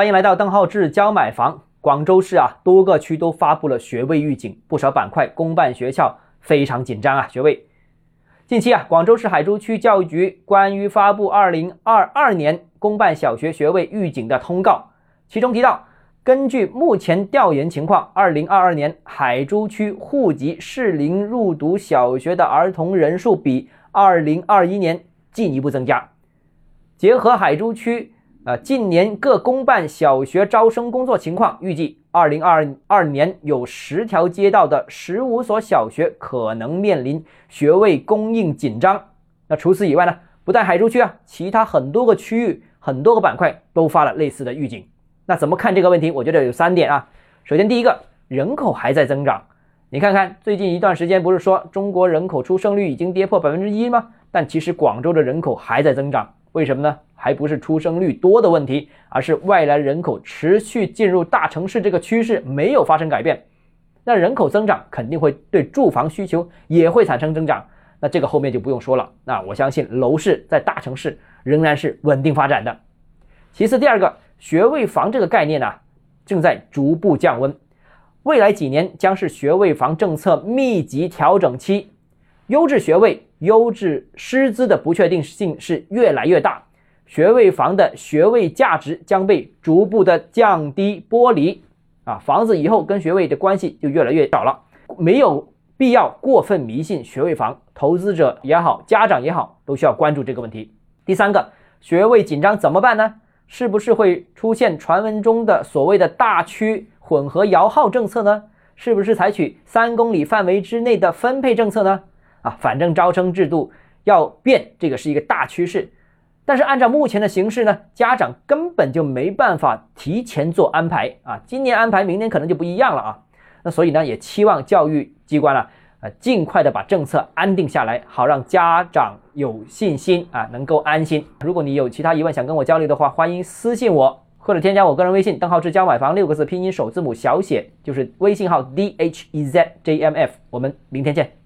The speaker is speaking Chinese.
欢迎来到邓浩志教买房。广州市啊，多个区都发布了学位预警，不少板块公办学校非常紧张啊。学位，近期啊，广州市海珠区教育局关于发布二零二二年公办小学学位预警的通告，其中提到，根据目前调研情况，二零二二年海珠区户籍适龄入读小学的儿童人数比二零二一年进一步增加。结合海珠区。呃，近年各公办小学招生工作情况，预计二零二二年有十条街道的十五所小学可能面临学位供应紧张。那除此以外呢？不但海珠区啊，其他很多个区域、很多个板块都发了类似的预警。那怎么看这个问题？我觉得有三点啊。首先，第一个，人口还在增长。你看看最近一段时间，不是说中国人口出生率已经跌破百分之一吗？但其实广州的人口还在增长。为什么呢？还不是出生率多的问题，而是外来人口持续进入大城市这个趋势没有发生改变。那人口增长肯定会对住房需求也会产生增长。那这个后面就不用说了。那我相信楼市在大城市仍然是稳定发展的。其次，第二个学位房这个概念呢，正在逐步降温。未来几年将是学位房政策密集调整期，优质学位、优质师资的不确定性是越来越大。学位房的学位价值将被逐步的降低剥离，啊，房子以后跟学位的关系就越来越少了，没有必要过分迷信学位房，投资者也好，家长也好，都需要关注这个问题。第三个，学位紧张怎么办呢？是不是会出现传闻中的所谓的大区混合摇号政策呢？是不是采取三公里范围之内的分配政策呢？啊，反正招生制度要变，这个是一个大趋势。但是按照目前的形势呢，家长根本就没办法提前做安排啊！今年安排，明年可能就不一样了啊！那所以呢，也期望教育机关啊，呃，尽快的把政策安定下来，好让家长有信心啊，能够安心。如果你有其他疑问想跟我交流的话，欢迎私信我或者添加我个人微信邓浩志教买房六个字拼音首字母小写，就是微信号 d h e z j m f。我们明天见。